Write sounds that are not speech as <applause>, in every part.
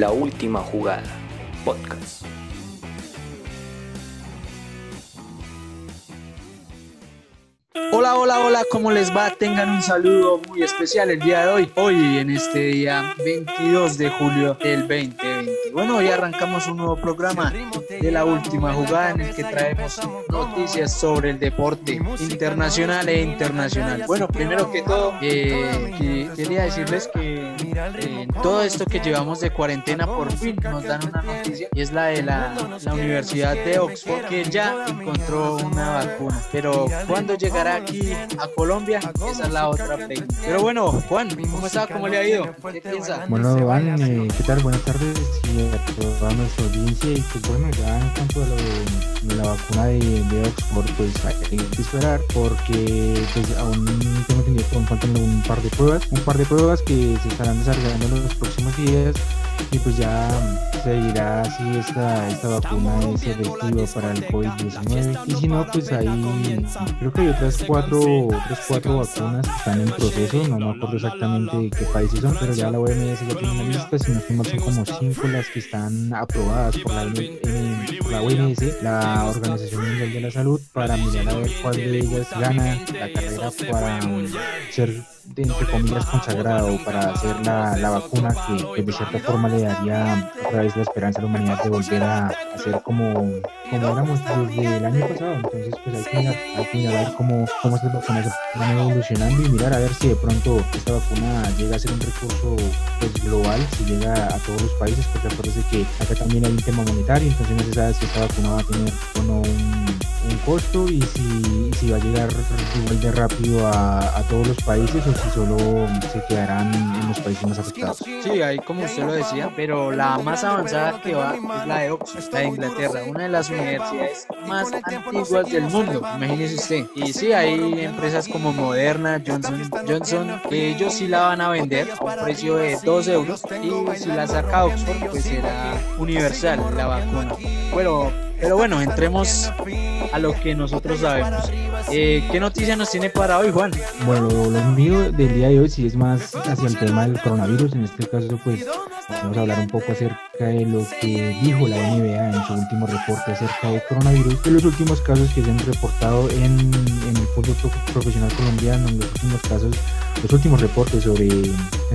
La última jugada, podcast. Hola, hola, hola, ¿cómo les va? Tengan un saludo muy especial el día de hoy. Hoy, en este día 22 de julio del 2020. Bueno, hoy arrancamos un nuevo programa de la última jugada en el que traemos noticias sobre el deporte internacional e internacional. Bueno, primero que todo, eh, que- quería decirles que eh, en todo esto que llevamos de cuarentena, por fin nos dan una noticia y es la de la, la Universidad de Oxford que ya encontró una vacuna. Pero ¿cuándo llegará aquí a Colombia? Esa es la otra pregunta. Pero bueno, Juan, ¿cómo está? ¿Cómo le ha ido? ¿Qué piensa? Bueno, Iván, eh, ¿qué tal? Buenas tardes y a toda nuestra audiencia. Y pues bueno, ya en cuanto a lo de, de la vacuna de, de Oxford, pues hay que esperar porque pues aún tengo entendido que aún faltan un par de pruebas, un par de pruebas que se estarán desarrollando en los próximos días y pues ya se dirá si esta, esta vacuna es efectiva para el COVID-19 y si no, pues ahí creo que hay otras cuatro, otras cuatro vacunas que están en proceso, no me acuerdo exactamente qué países son, pero ya la OMS ya tiene una lista, si no son como cinco las que están aprobadas por la, por la OMS, la Organización Mundial de la Salud, para mirar a ver cuál de ellas gana la carrera para ser de, entre comillas consagrada o para hacer la, la vacuna que, que de cierta forma le daría otra vez la esperanza a la humanidad de volver a, ser como, como éramos desde el año pasado. Entonces pues hay que mirar, hay que mirar cómo, cómo estas vacunas van evolucionando y mirar a ver si de pronto esta vacuna llega a ser un recurso pues, global, si llega a todos los países, porque acuérdense que acá también hay un tema monetario, entonces no se sabe si esta vacuna va a tener o no un, un costo y si, si va a llegar igual de rápido a, a todos los países o si solo se quedarán en los países más afectados. Sí, ahí como usted lo decía, pero la más avanzada que va es la de Oxford, la de Inglaterra, una de las universidades más antiguas del mundo, imagínese usted. Y sí, hay empresas como Moderna, Johnson Johnson, que ellos sí la van a vender a un precio de 2 euros y si la saca Oxford, pues será universal la vacuna. Bueno, pero bueno, entremos a lo que nosotros sabemos. Eh, ¿Qué noticia nos tiene para hoy, Juan? Bueno, lo, mío del día de hoy sí es más hacia el tema del coronavirus. En este caso, pues vamos a hablar un poco acerca de lo que dijo la NBA en su último reporte acerca del coronavirus, de los últimos casos que se han reportado en, en el fútbol pro- profesional colombiano, en los últimos casos, los últimos reportes sobre,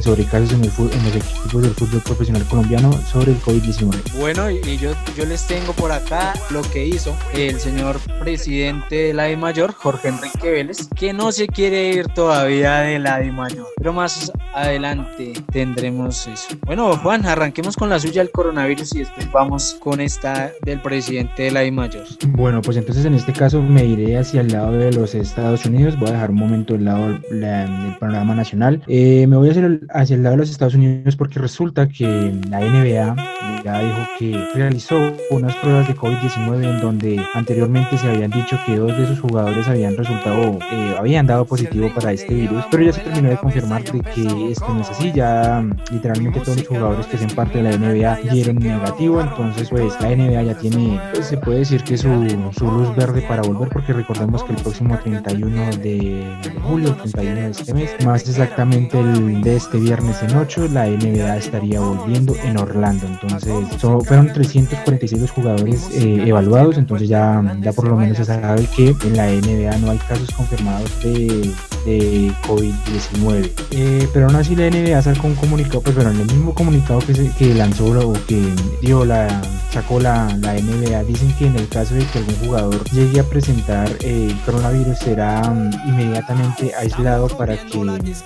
sobre casos en, el, en los equipos del fútbol profesional colombiano sobre el COVID-19. Bueno, y, yo, yo les tengo por acá lo que hizo el señor presidente de la Mayor, Jorge Enrique Vélez, que no se quiere ir todavía de la Mayor. Pero más adelante tendremos eso. Bueno, Juan, arranquemos con la suya del coronavirus y después vamos con esta del presidente de la Mayor. Bueno, pues entonces en este caso me iré hacia el lado de los Estados Unidos. Voy a dejar un momento el lado la- del panorama nacional. Eh, me voy hacia el, hacia el lado de los Estados Unidos porque resulta que la NBA ya dijo que realizó unas pruebas de COVID-19 en donde anteriormente se habían dicho que dos de sus jugadores habían resultado, eh, habían dado positivo para este virus, pero ya se terminó de confirmar de que esto no es así. Ya mm, literalmente todos los jugadores que hacen parte de la NBA dieron negativo, entonces pues la NBA ya tiene, pues, se puede decir que su, su luz verde para volver, porque recordemos que el próximo 31 de julio, 31 de este mes, más exactamente el de este viernes en 8, la NBA estaría volviendo en Orlando. Entonces, so- fueron 346 los jugadores eh, evaluados, entonces ya, ya por lo menos se sabe que en la NBA no hay casos confirmados de, de COVID-19. Eh, pero aún así la NBA sacó un comunicado, pues en el mismo comunicado que, se- que lanzó o que dio la, sacó la, la NBA, dicen que en el caso de que algún jugador llegue a presentar eh, coronavirus será mm, inmediatamente aislado para que,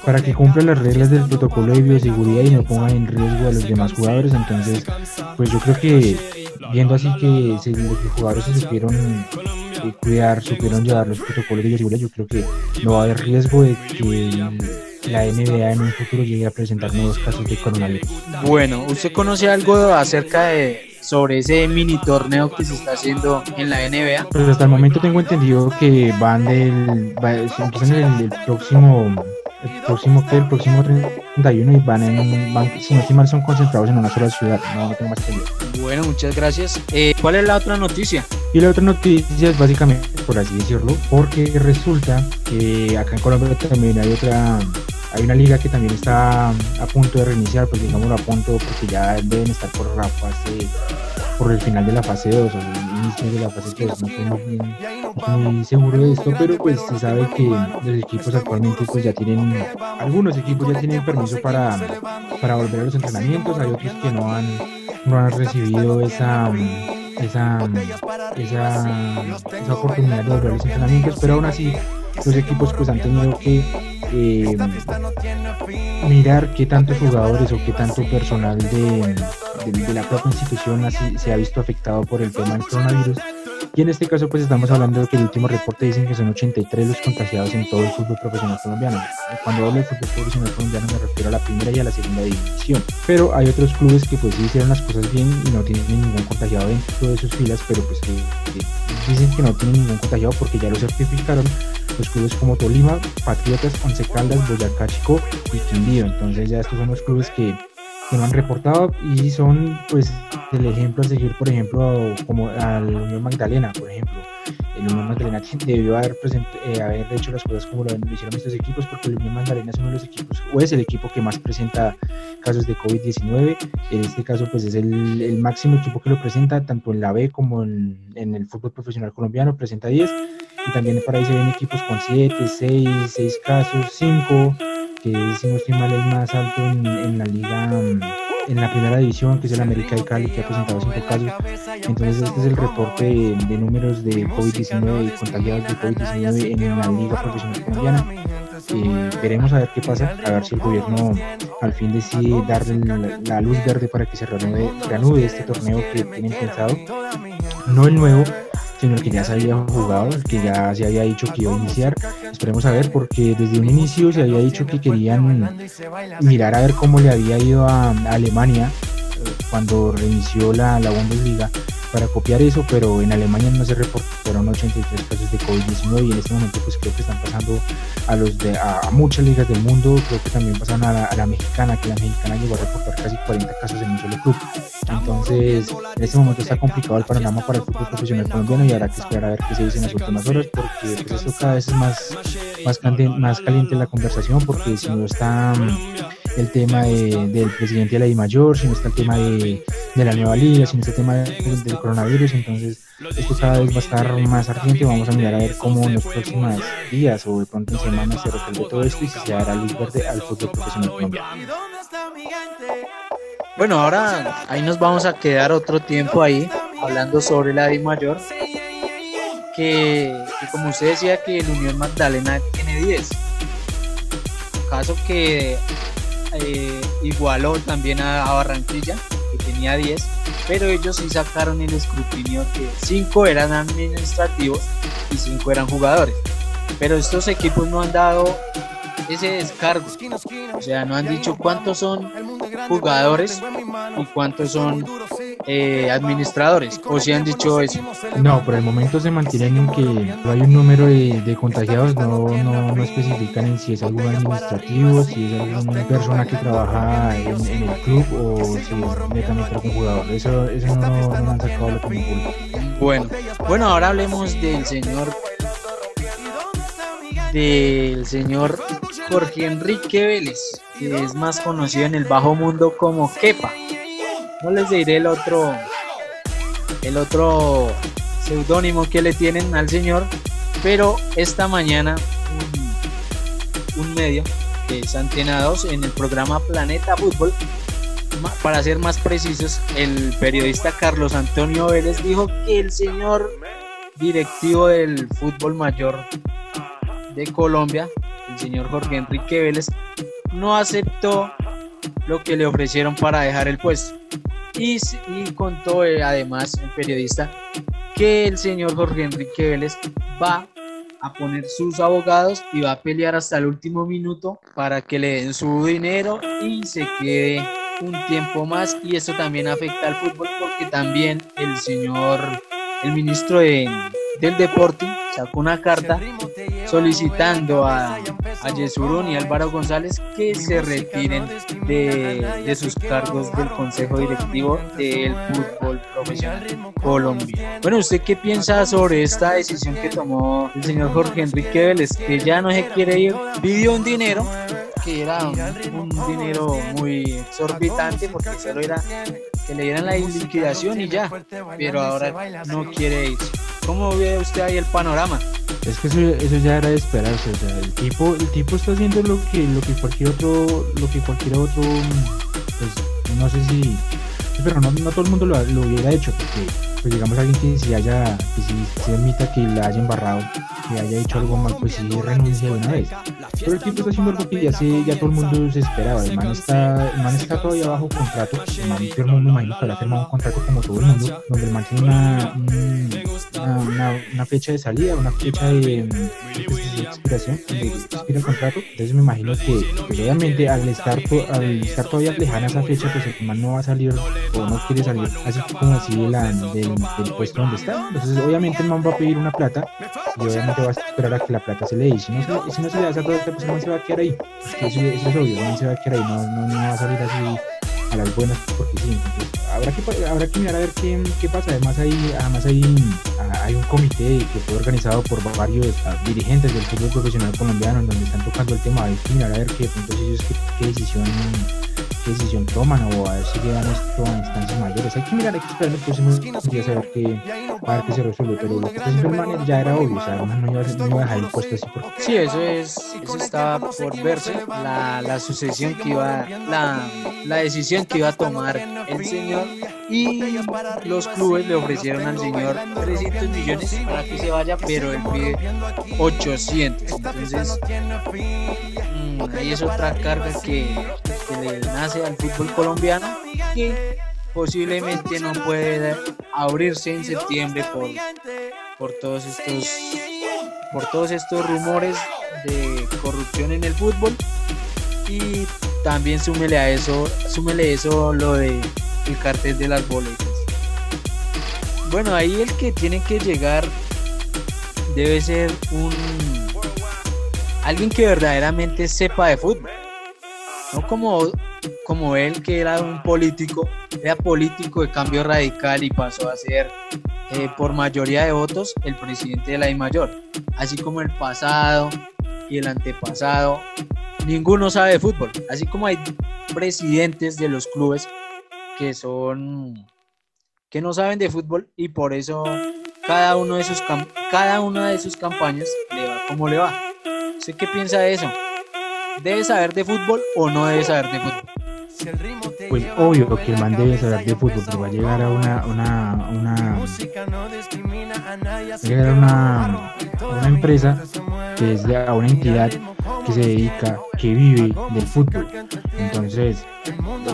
para que cumpla las reglas del protocolo de bioseguridad y no ponga en riesgo a los demás jugadores. Entonces, pues yo creo que viendo así que se- los jugadores se supieron eh, cuidar, supieron llevar los protocolos de bioseguridad, yo creo que no va a haber riesgo de que la NBA en un futuro llegue a presentar nuevos casos de coronavirus. Bueno, ¿usted conoce algo acerca de sobre ese mini torneo que se está haciendo en la NBA? Pues hasta el momento tengo entendido que van del, va, empiezan el, el próximo el próximo que el próximo 31 y van en un van, si no estoy mal son concentrados en una sola ciudad. No, no tengo más que bueno muchas gracias. Eh, ¿cuál es la otra noticia? y la otra noticia es básicamente por así decirlo porque resulta que acá en Colombia también hay otra hay una liga que también está a punto de reiniciar, pues digámoslo a punto, porque ya deben estar por la fase, por el final de la fase 2 o el inicio de la fase 3. No estoy muy, seguro de esto, pero pues se sabe que los equipos actualmente pues ya tienen, algunos equipos ya tienen permiso para, para volver a los entrenamientos, hay otros que no han, no han recibido esa esa, esa, esa oportunidad de volver a los entrenamientos, pero aún así los equipos pues han tenido que eh, mirar qué tantos jugadores o qué tanto personal de, de, la propia institución se ha visto afectado por el tema del coronavirus. Y en este caso, pues estamos hablando de que el último reporte dicen que son 83 los contagiados en todo el fútbol profesional colombiano. Cuando hablo de fútbol profesional colombiano me refiero a la primera y a la segunda división. Pero hay otros clubes que pues sí hicieron las cosas bien y no tienen ningún contagiado dentro de sus filas, pero pues que dicen que no tienen ningún contagiado porque ya lo certificaron los clubes como Tolima, Patriotas, Once Caldas, Boyacá Chico y Quindío. Entonces ya estos son los clubes que, que no han reportado y son pues el ejemplo a seguir, por ejemplo, como al Unión Magdalena, por ejemplo. El Unión Magdalena debió haber, eh, haber hecho las cosas como lo, hicieron estos equipos, porque el Unión Magdalena es uno de los equipos, o es el equipo que más presenta casos de COVID-19. En este caso, pues es el, el, máximo equipo que lo presenta, tanto en la B como en, en el fútbol profesional colombiano, presenta 10 y también por ahí se ven equipos con 7, 6, 6 casos, 5, que si no estoy mal es más alto en, en, la liga, en la primera división, que es el América de Cali, que ha presentado 5 casos. Entonces este es el reporte de, de números de COVID-19 y contagiados de COVID-19 en la liga profesional colombiana. Eh, veremos a ver qué pasa, a ver si el gobierno al fin decide darle la, la luz verde para que se reanude, reanude este torneo que tienen pensado. No el nuevo, sino el que ya se había jugado, el que ya se había dicho que iba a iniciar. Esperemos a ver, porque desde un inicio se había dicho que querían mirar a ver cómo le había ido a, a Alemania cuando reinició la, la Bundesliga para copiar eso, pero en Alemania no se reportaron 83 casos de COVID-19 y en este momento pues creo que están pasando a los de a, muchas ligas del mundo, creo que también pasan a la, mexicana, que la mexicana llegó a reportar casi 40 casos en un solo club. Entonces, en este momento está complicado el panorama para el fútbol profesional colombiano y habrá que esperar a ver qué se dice en las últimas horas, porque pues, esto cada vez es más, más, caliente, más caliente la conversación, porque si no está el tema de, del presidente de la I mayor, si no está el tema de, de la nueva liga, si no está el tema de, del coronavirus, entonces esto cada vez va a estar más ardiente. Vamos a mirar a ver cómo en los próximos días o de pronto en semanas se resuelve todo esto y si se dará luz verde al fútbol profesional colombiano. Bueno, ahora ahí nos vamos a quedar otro tiempo ahí hablando sobre la I mayor. Que, que como usted decía que el Unión Magdalena tiene 10. Caso que eh, igualó también a, a, Barranquilla, que tenía 10, pero ellos sí sacaron el escrutinio que 5 eran administrativos y 5 eran jugadores. Pero estos equipos no han dado ese descargo, o sea, no han dicho cuántos son jugadores y cuántos son eh, administradores, o si han dicho eso. No, por el momento se mantienen en que hay un número de, de contagiados, no, no, no, especifican en si es algún administrativo, si es alguna persona que trabaja en, en el club o si es netamente algún jugador. Eso, eso no, no, han sacado lo como Bueno, bueno, ahora hablemos del señor del señor Jorge Enrique Vélez, que es más conocido en el bajo mundo como Kepa. No les diré el otro el otro seudónimo que le tienen al señor, pero esta mañana un, medio que es Antena 2 en el programa Planeta Fútbol para ser más precisos, el periodista Carlos Antonio Vélez dijo que el señor directivo del fútbol mayor de Colombia, el señor Jorge Enrique Vélez, no aceptó lo que le ofrecieron para dejar el puesto. Y, contó eh, además el periodista que el señor Jorge Enrique Vélez va a poner sus abogados y va a pelear hasta el último minuto para que le den su dinero y se quede un tiempo más y eso también afecta al fútbol porque también el señor, el ministro de, del deporte sacó una carta solicitando a, a y Álvaro González que se retiren de, de sus cargos del Consejo Directivo del Fútbol Profesional Colombia. Bueno, ¿usted qué piensa sobre esta decisión que tomó el señor Jorge Enrique Vélez, que ya no se quiere ir? Pidió un dinero que era un dinero muy exorbitante porque solo era que le dieran la liquidación y ya, pero ahora no quiere ir. ¿Cómo ve usted ahí el panorama? Es que eso, eso ya era de esperarse, o sea, el tipo, el tipo está haciendo lo que, lo que cualquier otro, lo que cualquier otro, pues no sé si, pero no, no todo el mundo lo, lo hubiera hecho, porque pues digamos alguien que si haya, que si se admita que la haya embarrado, que haya hecho algo mal, pues sí renuncia de una vez. Pero el tipo está haciendo algo que ya se, ya todo el mundo se esperaba. El man está, el man está todavía bajo contrato. El man firmó, me imagino que habrá firmado un contrato como todo el mundo, donde el man tiene una, una, una, una fecha de salida, una fecha de, expiración, de expira el contrato. Entonces me imagino que, obviamente al estar, al estar todavía lejana esa fecha, pues el man no va a salir o no quiere salir así como así de la, del puesto donde está. Entonces obviamente el man va a pedir una plata y obviamente va a esperar a que la plata se le dé. Si no se, si no se le da esa plata, pues man se va a quedar ahí. Eso, eso es obvio, man se va a quedar ahí, no, no, no va a salir así a las buenas porque sí. Entonces, habrá que, habrá que mirar a ver qué, qué pasa. Además hay, además hay, hay un comité que fue organizado por varios ah, dirigentes del fútbol profesional colombiano en donde están tocando el tema. Hay que mirar a ver qué, entonces ellos qué, qué decisión qué decisión toman o a ver si llevan esto a instancias mayores. Hay que mirar, hay que esperar los próximos días a ver qué, a ver qué se resuelve. Pero lo que está haciendo ya era obvio, o sea, uno no iba, a- no iba a dejar el puesto así porque Sí, eso es, eso estaba por verse, la, la sucesión que iba, la, la decisión que iba a tomar el señor y los clubes le ofrecieron al señor 300 millones para que se vaya, pero él pide 800. Entonces, mm, ahí es otra carga que, que le nace al fútbol colombiano que posiblemente no puede abrirse en septiembre por, por todos estos por todos estos rumores de corrupción en el fútbol. Y también súmele a eso, súmele eso lo de el cartel de las boletas. Bueno, ahí el que tiene que llegar debe ser un alguien que verdaderamente sepa de fútbol. No como, como él que era un político, era político de cambio radical y pasó a ser eh, por mayoría de votos el presidente de la I mayor. Así como el pasado y el antepasado, ninguno sabe de fútbol. Así como hay presidentes de los clubes que son que no saben de fútbol y por eso <laughs> cada uno de sus cada una de sus campañas le va como le va. ¿Usted qué piensa de eso? ¿Debe saber de fútbol o no debe saber de fútbol? Pues obvio que el man debe saber de fútbol, pero va a llegar a una, una, una, va a llegar a una, a una empresa que es de, a una entidad que se dedica, que vive del fútbol. Entonces,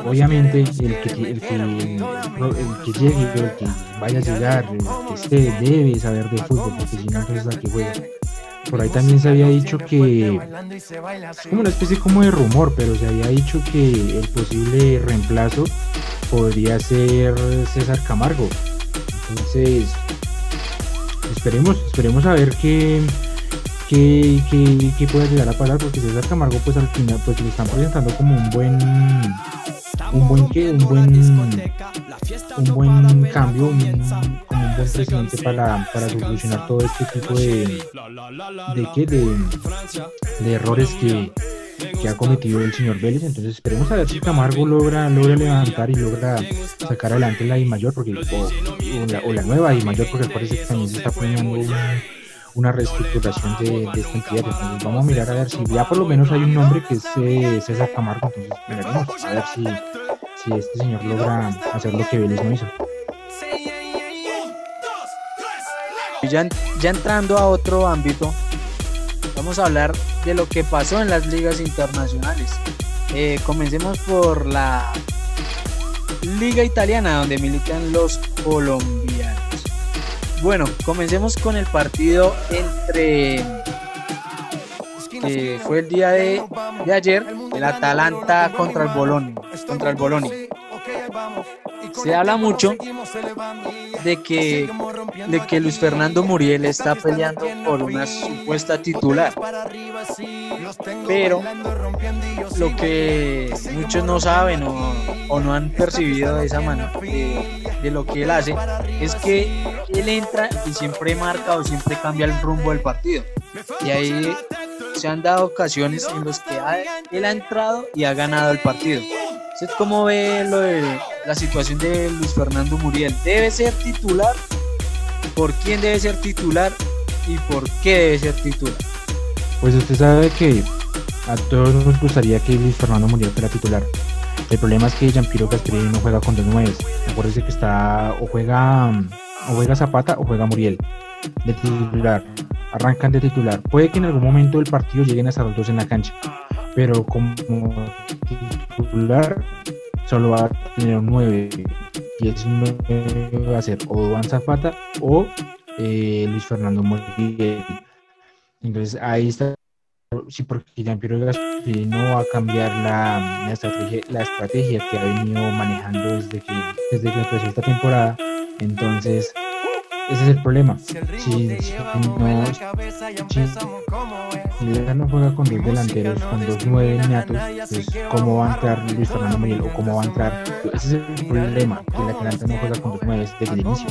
obviamente el que, el que, el que llegue, el que vaya a llegar, el que esté, debe saber de fútbol, porque si no, entonces a qué juega. Por ahí también se había dicho que es como una especie como de rumor, pero se había dicho que el posible reemplazo podría ser César Camargo. Entonces, esperemos, esperemos a ver qué, qué, qué, qué puede llegar a pasar, porque César Camargo, pues al final, pues lo están presentando como un buen, un buen qué, un buen, un buen cambio, un, como un buen presidente para, para solucionar todo este tipo de, de qué, de, de errores que, que ha cometido el señor Vélez. Entonces esperemos a ver si Camargo logra, logra levantar y logra sacar adelante la I mayor, porque, o, o la, o la nueva I mayor, porque parece que también se está poniendo una, reestructuración de, de esta vamos a mirar a ver si ya por lo menos hay un nombre que es eh, César Camargo. Entonces miraremos a ver si, si este señor logra hacer lo que Vélez no hizo. Ya, ya entrando a otro ámbito, vamos a hablar de lo que pasó en las ligas internacionales. Eh, comencemos por la liga italiana, donde militan los colombianos. Bueno, comencemos con el partido entre. que eh, fue el día de, ayer, el Atalanta contra el Bolonia. Contra el Bolonia. Se habla mucho de que, de que Luis Fernando Muriel está peleando por una supuesta titular. Pero lo que muchos no saben o, no han percibido de esa mano de, lo que él hace es que él entra y siempre marca o siempre cambia el rumbo del partido. Y ahí se han dado ocasiones en las que él ha entrado y ha ganado el partido. ¿Usted cómo ve lo de la situación de Luis Fernando Muriel? ¿Debe ser titular? ¿Por quién debe ser titular? ¿Y por qué debe ser titular? Pues usted sabe que a todos nos gustaría que Luis Fernando Muriel fuera titular. El problema es que Giampiero Gasperini no juega con dos nueves. Acuérdese que está o juega o juega Zapata o juega Muriel de titular. Arrancan de titular. Puede que en algún momento del partido lleguen hasta los dos en la cancha. Pero como titular solo va a tener un 9. Y ese 9 va a ser o Duan Zapata o eh, Luis Fernando Muriel. Entonces ahí está sí, porque Jean-Pierre Gasperini no va a cambiar la, la, estrategia, la estrategia que ha venido manejando desde que, desde que empezó esta temporada. Entonces, ese es el problema. Si, si no, no juega con dos delanteros, con dos nueve natos, pues cómo va a entrar Luis Fernando Muriel o cómo va a entrar. Ese es el problema, que el Atlanta no juega con dos nueve desde el inicio.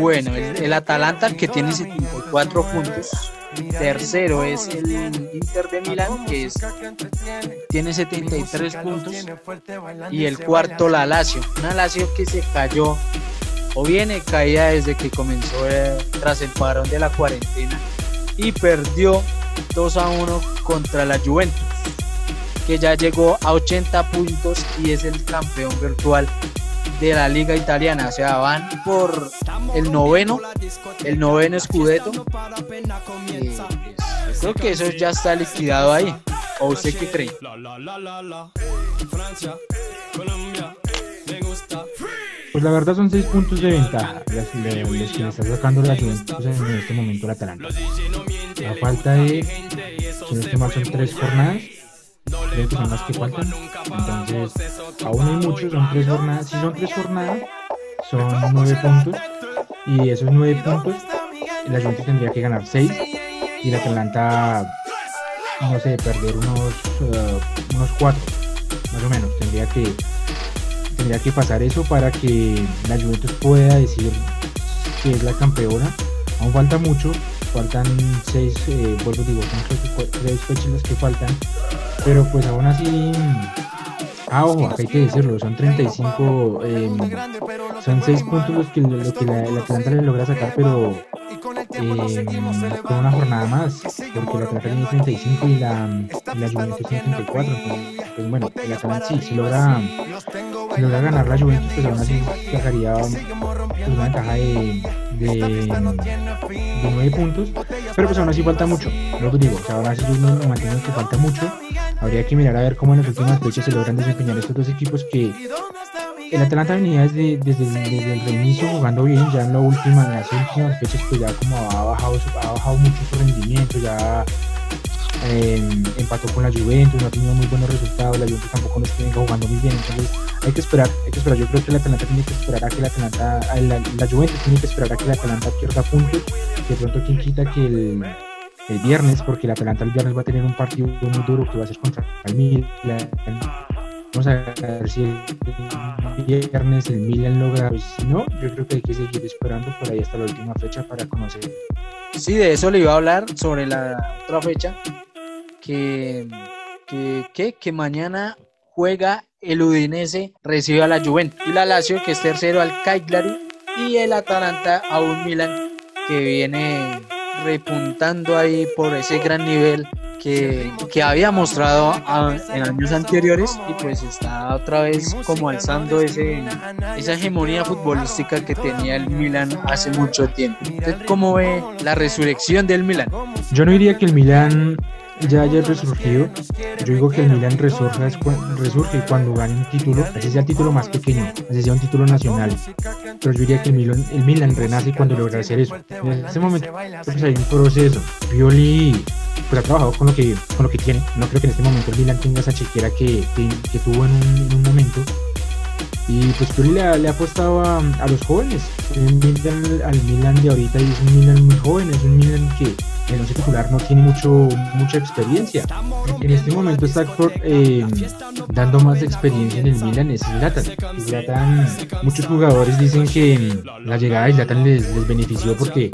Bueno, el, Atalanta que tiene 74 puntos. Tercero es el Inter de Milán que es, tiene 73 puntos. Y el cuarto la Lazio. Una Lazio que se cayó o viene caída desde que comenzó eh, tras el parón de la cuarentena y perdió 2 a 1 contra la Juventus que ya llegó a 80 puntos y es el campeón virtual de la liga italiana. O sea, van por el noveno, el noveno escudeto. Eh, creo que eso ya está liquidado ahí. ¿O usted qué cree? Pues la verdad son seis puntos de ventaja los, que le está sacando la Juventus en este momento la Atalanta. A falta de, si no estoy mal, son tres jornadas creo que son las que faltan. Entonces, aún hay muchos, son tres jornadas. Si son tres jornadas, son nueve puntos. Y esos nueve puntos, la Juventus tendría que ganar seis. Y la Atalanta, no sé, perder unos, uh, unos cuatro, más o menos. Tendría que, tendría que pasar eso para que la Juventus pueda decir que es la campeona. Aún falta mucho, faltan seis, eh, vuelvo digo, son tres fechas que faltan pero pues aún así, ah, ojo, hay que decirlo, son 35, eh, son 6 puntos los que, la, la le logra sacar, pero eh, con una jornada más, porque la Atlanta tiene 35 y la, y la Juventus tiene 34. Entonces, pues bueno, el Atlanta sí, logra, si logra ganar la Juventus, pues aún así sacaría una ventaja de, de, de 9 puntos, pero pues aún así falta mucho, lo que digo, o sea, aún así yo me mantengo que falta mucho, habría que mirar a ver cómo en las últimas fechas se logran desempeñar estos dos equipos que el Atlanta venía desde, desde, el reinicio jugando bien, ya en, la última, en las últimas fechas pues ya como ha bajado, ha bajado mucho su rendimiento, ya eh, empató con la Juventus, no ha tenido muy buenos resultados, la Juventus tampoco no está jugando muy bien, entonces hay que esperar, hay que esperar, yo creo que el Atlanta tiene que esperar a que el Atlanta, la, la Juventus tiene que esperar a que el Atlanta pierda puntos, de pronto quien quita que el, viernes, porque el Atlanta el viernes va a tener un partido muy duro que va a ser contra el Milan, Vamos a ver si el viernes el Milan logra. Pues, si no, yo creo que hay que seguir esperando por ahí hasta la última fecha para conocer. Sí, de eso le iba a hablar sobre la otra fecha. Que, que, que, mañana juega el Udinese, recibe a la Juventus. Y la Lazio, que es tercero al Cagliari. Y el Atalanta a un Milan que viene repuntando ahí por ese gran nivel que, había mostrado en años anteriores y pues está otra vez como alzando ese, esa hegemonía futbolística que tenía el Milan hace mucho tiempo. ¿Usted cómo ve la resurrección del Milan? Yo no diría que el Milan ya haya resurgido. Yo digo que el Milan resurge, resurge cuando gane un título, así sea el título más pequeño, así sea un título nacional. Pero yo diría que el Milan, el Milan renace cuando logra hacer eso. En ese momento pues hay un proceso. Pioli pues ha trabajado con lo que con lo que tiene. No creo que en este momento el Milan tenga esa chequera que, que, tuvo en un momento y pues Pioli le, le ha apostado a, los jóvenes. Milan, al Milan de ahorita y es un Milan muy joven, es un Milan que el once titular no tiene mucho, mucha experiencia. En este momento está eh, dando más experiencia en el Milan es Zlatan. Zlatan. Muchos jugadores dicen que la llegada de Zlatan les benefició porque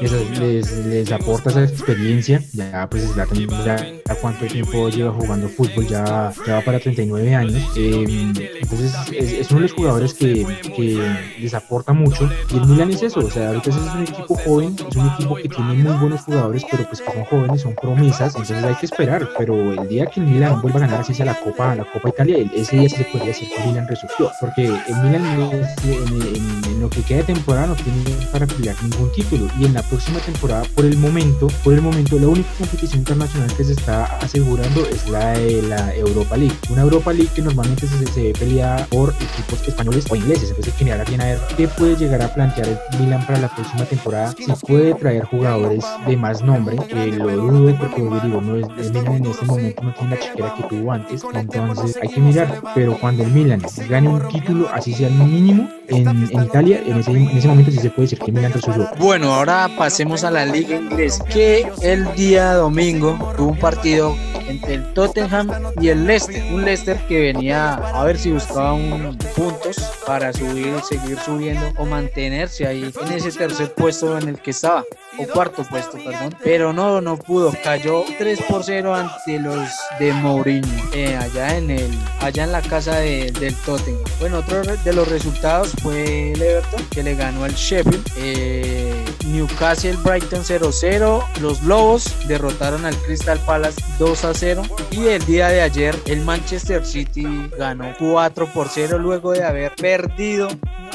les, les, aporta esa experiencia. Ya, pues ya, ya cuánto tiempo lleva jugando fútbol, ya, ya va para 39 años. Eh, entonces es, uno de los jugadores que, que, les aporta mucho. Y el Milan es eso, o sea, ahorita es un equipo joven, es un equipo que tiene muy buenos jugadores, pero pues son jóvenes, son promesas, entonces hay que esperar. Pero el día que el Milan vuelva a ganar así sea la Copa, la Copa Italia, ese día se podría decir que el Milan resurgió, porque el Milan en, en, lo que queda de temporada no tiene para pelear ningún título y en la próxima temporada por el momento, por el momento la única competición internacional que se está asegurando es la de la Europa League. Una Europa League que normalmente se, se pelea por equipos españoles o ingleses. Entonces que mirar bien a ver qué puede llegar a plantear el Milan para la próxima temporada. Si puede traer jugadores de más nombre, que lo dudo porque digo, no es, el Milan en este momento no tiene la chiquera que tuvo antes. Entonces hay que mirar. Pero cuando el Milan gane un título, así sea el mínimo, en, en Italia, en ese, en ese momento sí se puede decir que Milan resuelve. Bueno, ahora pasemos a la liga inglesa, que el día domingo tuvo un partido entre el Tottenham y el Leicester. Un Leicester que venía a ver si buscaba un puntos para subir, seguir subiendo o mantenerse ahí en ese tercer puesto en el que estaba, o cuarto puesto, perdón. Pero no, no pudo. Cayó 3 por 0 ante los de Mourinho, eh, allá en el, allá en la casa de, del Tottenham. Bueno, otro de los resultados fue el que le ganó al Sheffield. Eh, Newcastle Brighton 0-0. Los Lobos derrotaron al Crystal Palace 2 0. Y el día de ayer el Manchester City ganó 4 por 0 luego de haber perdido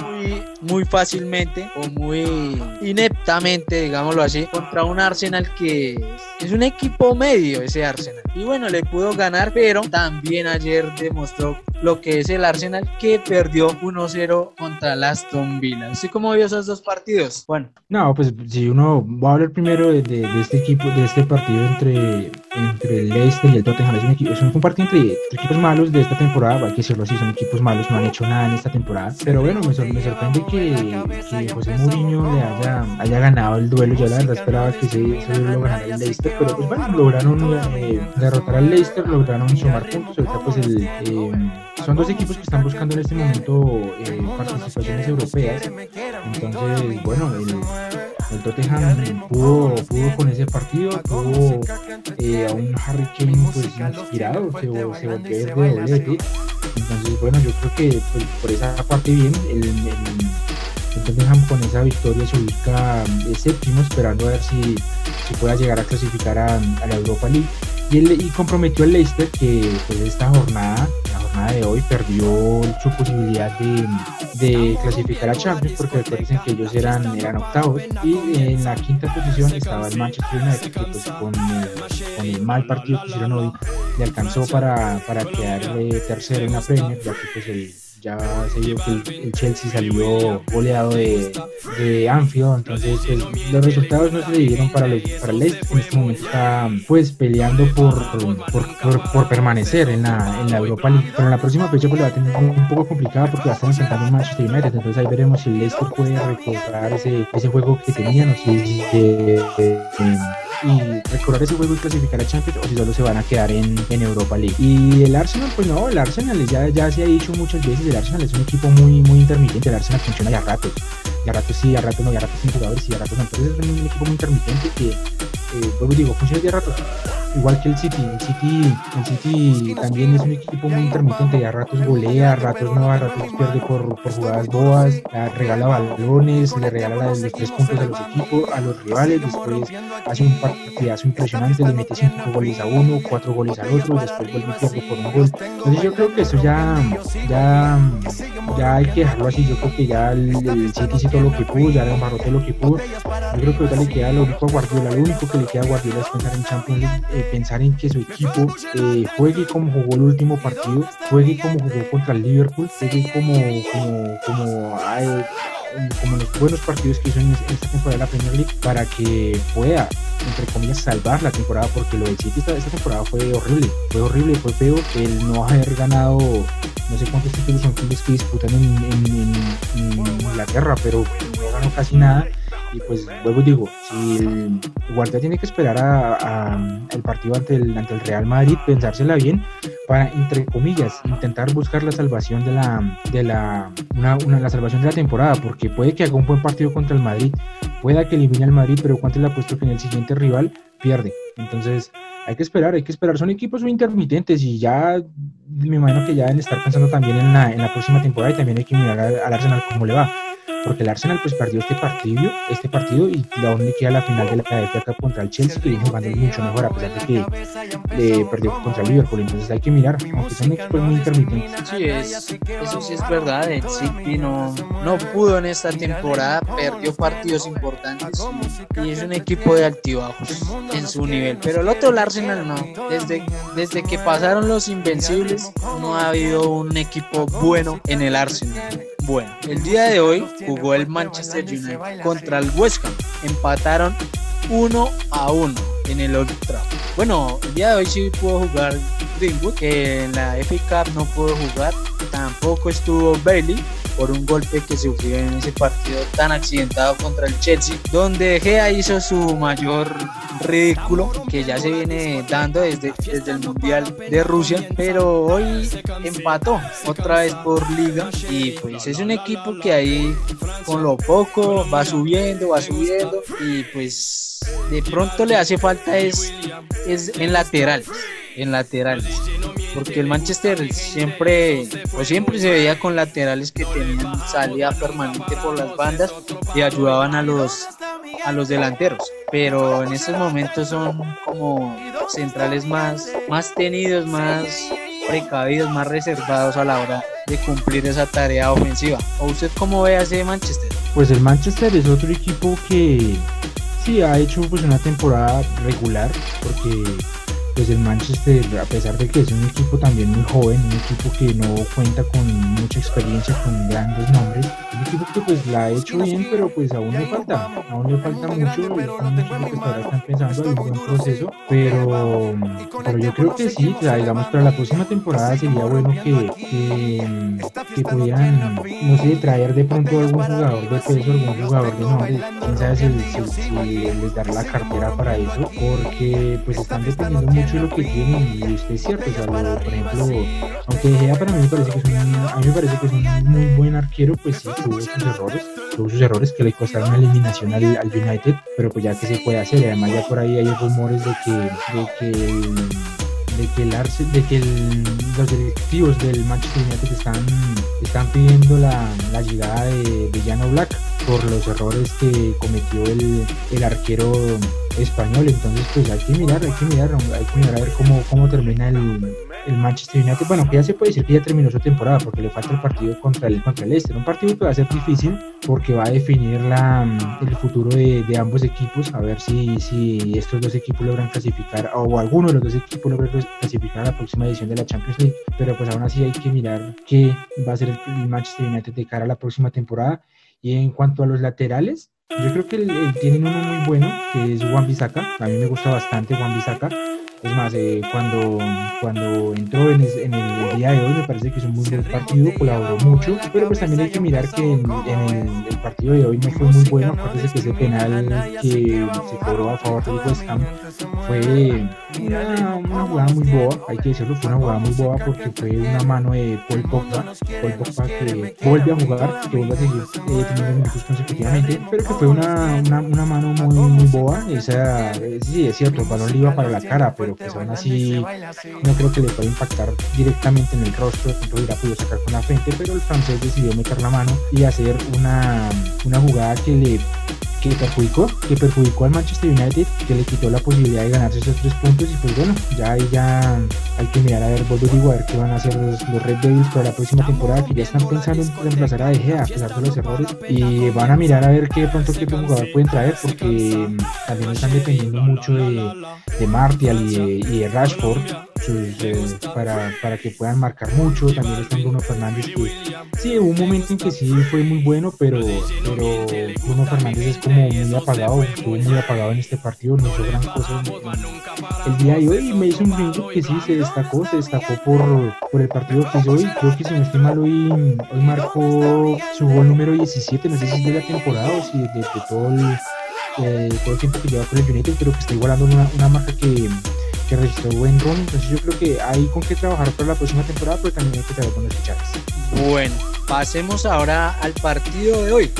muy, muy fácilmente o muy ineptamente, digámoslo así, contra un Arsenal que es un equipo medio ese Arsenal. Y bueno, le pudo ganar, pero también ayer demostró lo que es el Arsenal que perdió 1-0 contra el Aston Villa. ¿Así como vio esos dos partidos? Bueno. No, pues si uno va a hablar primero de, de, este equipo, de este partido entre, entre el Leicester y el Tottenham, es un, equipo, es un partido entre, equipos malos de esta temporada, hay que decirlo así, son equipos malos, no han hecho nada en esta temporada, pero bueno, me, me sorprende que, que, José Mourinho le haya, haya ganado el duelo, yo la verdad esperaba que se, se lo ganara el Leicester, pero pues bueno, lograron eh, derrotar al Leicester, lograron sumar puntos, ahorita pues el... Eh, son dos equipos que están buscando en este momento eh, participaciones europeas. Entonces, bueno, el, el Tottenham pudo, pudo con ese partido, tuvo eh, a un Harry Kane pues inspirado, se, se volvió de doblete. Entonces, bueno, yo creo que pues, por esa parte bien, el, el, Tottenham con esa victoria se ubica de séptimo, esperando a ver si, si pueda llegar a clasificar a, a la Europa League. Y, el, y comprometió al Leicester que pues, esta jornada de hoy perdió su posibilidad de, clasificar a Champions porque recuerden que ellos eran, eran octavos. Y en la quinta posición estaba el Manchester United que pues con el, con el mal partido que hicieron hoy le alcanzó para, para quedar tercero en la Premier ya que pues el ya se vio que el, Chelsea salió goleado de, de Anfield, entonces pues, los resultados no se le dieron para, los, para el Leicester, en este momento está pues peleando por, por, por, permanecer en la, en la Europa League, pero en la próxima fecha pues va a tener un poco complicada porque va a estar enfrentando a Manchester United, entonces ahí veremos si el Leicester puede recuperar ese, ese juego que tenía, no sé si y recordar ese juego y clasificar a Champions o si solo se van a quedar en, en Europa League. Y el Arsenal, pues no, el Arsenal ya, ya se ha dicho muchas veces, el Arsenal es un equipo muy, muy intermitente, el Arsenal funciona ya a ratos, ya a ratos sí, a ratos no, ya a ratos sin jugadores y a ratos no, entonces es un equipo muy intermitente que, eh, pues digo, funciona ya a ratos igual que el City. El City, el City también es un equipo muy intermitente, a ratos golea, a ratos no, a ratos pierde por, por jugadas boas, regala balones, le regala los tres puntos a los equipos, a los rivales, después hace un partidazo impresionante, le mete cinco goles a uno, cuatro goles al otro, después vuelve por un gol. Entonces yo creo que eso ya, ya, ya hay que dejarlo así, yo creo que ya el, City hizo lo que pudo, ya le todo lo que pudo. Yo creo que ahorita le queda lo único a Guardiola, lo único que le queda a Guardiola es pensar en Champions League, eh, pensar en que su equipo eh, juegue como jugó el último partido, juegue como jugó contra el Liverpool, juegue como, como, como, como los buenos partidos que hizo en esta temporada de la Premier League para que pueda entre comillas, salvar la temporada, porque lo de City esta, temporada fue horrible, fue horrible, fue feo el no haber ganado, no sé cuántos títulos son que disputan en, Inglaterra, pero no ganó casi nada. Y pues luego digo, si Guardia tiene que esperar a, el partido ante el, ante el Real Madrid, pensársela bien, para, entre comillas, intentar buscar la salvación de la, de la, una, la salvación de la temporada, porque puede que haga un buen partido contra el Madrid, pueda que elimine al Madrid, pero cuánto le ha puesto que en el siguiente rival pierde. Entonces, hay que esperar, hay que esperar. Son equipos muy intermitentes y ya me imagino que ya deben estar pensando también en la, en la próxima temporada y también hay que mirar al Arsenal cómo le va porque el Arsenal pues perdió este partido, este partido y aún le queda la final de la FA contra el Chelsea que viene jugando mucho mejor a pesar de que eh, perdió contra el Liverpool, entonces hay que mirar, aunque son equipos muy intermitentes. Sí, es, eso sí es verdad, el City no, no pudo en esta temporada, perdió partidos importantes y es un equipo de altibajos en su nivel, pero el otro el Arsenal no, desde, desde que pasaron los invencibles no ha habido un equipo bueno en el Arsenal. Bueno, el día de hoy jugó el Manchester United contra el West Ham. Empataron 1 a 1 en el Old Trafford. Bueno, el día de hoy sí pudo jugar Greenwood, que en la FA Cup no pudo jugar. Tampoco estuvo Bailey, por un golpe que sufrió en ese partido tan accidentado contra el Chelsea, donde Gea hizo su mayor ridículo que ya se viene dando desde, desde el Mundial de Rusia, pero hoy empató otra vez por liga y pues es un equipo que ahí con lo poco va subiendo, va subiendo y pues de pronto le hace falta es, es en laterales, en laterales porque el Manchester siempre, pues siempre se veía con laterales que tenían salida permanente por las bandas y ayudaban a los a los delanteros, pero en estos momentos son como centrales más, más tenidos, más precavidos, más reservados a la hora de cumplir esa tarea ofensiva. ¿O usted cómo ve a ese Manchester? Pues el Manchester es otro equipo que sí ha hecho pues una temporada regular, porque pues el Manchester, a pesar de que es un equipo también muy joven, un equipo que no cuenta con mucha experiencia, con grandes nombres, un equipo que pues la ha hecho bien, pero pues aún le falta, aún le falta mucho, es un equipo que todavía están pensando en un buen proceso, pero, pero yo creo que sí, digamos, para la próxima temporada sería bueno que, que, pudieran, no sé, traer de pronto algún jugador de peso, algún jugador de nombre, quién sabe si, si les dar la cartera para eso, porque pues están dependiendo mucho mucho lo que tiene y usted es cierto, o sea, por ejemplo, aunque Gea para mí me parece que es un, a mí me parece que es un muy buen arquero, pues sí, tuvo sus errores, tuvo sus errores que le costaron la eliminación al, al United, pero pues ya que se puede hacer, además ya por ahí hay rumores de que, de que de que, el de que los directivos del Manchester United están, están pidiendo la, la llegada de, de Black por los errores que cometió el, el arquero español. Entonces, pues hay que mirar, hay que mirar, hay que mirar a ver cómo, cómo termina el, el Manchester United. Bueno, que ya se puede decir que ya terminó su temporada porque le falta el partido contra el, contra el Leicester. Un partido que va a ser difícil porque va a definir la, el futuro de, de ambos equipos. A ver si, si estos dos equipos logran clasificar o alguno de los dos equipos logra clasificar a la próxima edición de la Champions League. Pero pues aún así hay que mirar qué va a ser el Manchester United de cara a la próxima temporada. Y en cuanto a los laterales, yo creo que tienen uno muy bueno, que es Juan Bisaca. A mí me gusta bastante Juan Bisaca. Es más, eh, cuando, cuando entró en, el, día de hoy me parece que es un muy buen partido, colaboró mucho, pero pues también hay que mirar que en, el, partido de hoy no fue muy bueno, acuérdense que ese penal que se cobró a favor del West Ham fue una, jugada muy boba, hay que decirlo, fue una jugada muy boba porque fue una mano de Paul Pogba, Paul Pogba que vuelve a jugar, que vuelve a seguir eh, teniendo minutos consecutivamente, pero que fue una, una, una mano muy, muy boba, esa, sí, es cierto, el balón iba para la cara, pero pues aún así no creo que le pueda impactar directamente en el rostro, tanto hubiera podido sacar con la frente, pero el francés decidió meter la mano y hacer una, una jugada que le que perjudicó, que perjudicó al Manchester United, que le quitó la posibilidad de ganarse esos tres puntos y pues bueno, ya ahí ya hay que mirar a ver, digo, a ver qué van a hacer los, Red Devils para la próxima temporada, que ya están pensando en reemplazar a De Gea a pesar de los errores y van a mirar a ver qué pronto qué jugador pueden traer porque mm, también están dependiendo mucho de, de Martial y de Rashford para, para, que puedan marcar mucho. También está Bruno Fernández que sí, hubo un momento en que sí fue muy bueno, pero, pero Bruno Fernández es como muy apagado, estuvo muy apagado en este partido, no hizo gran cosa el día de hoy. Me hizo un ringo que sí se destacó, se destacó por, por el partido que hizo hoy. Creo que si no estoy mal, hoy, hoy marcó su gol número 17, no sé si es de la temporada o si de, de, todo el eh, todo el tiempo que lleva con el United, pero que está igualando una, una marca que, que registró buen rol. Entonces yo creo que hay con qué trabajar para la próxima temporada, pero también hay que trabajar con los fichajes. Bueno, pasemos ahora al partido de hoy,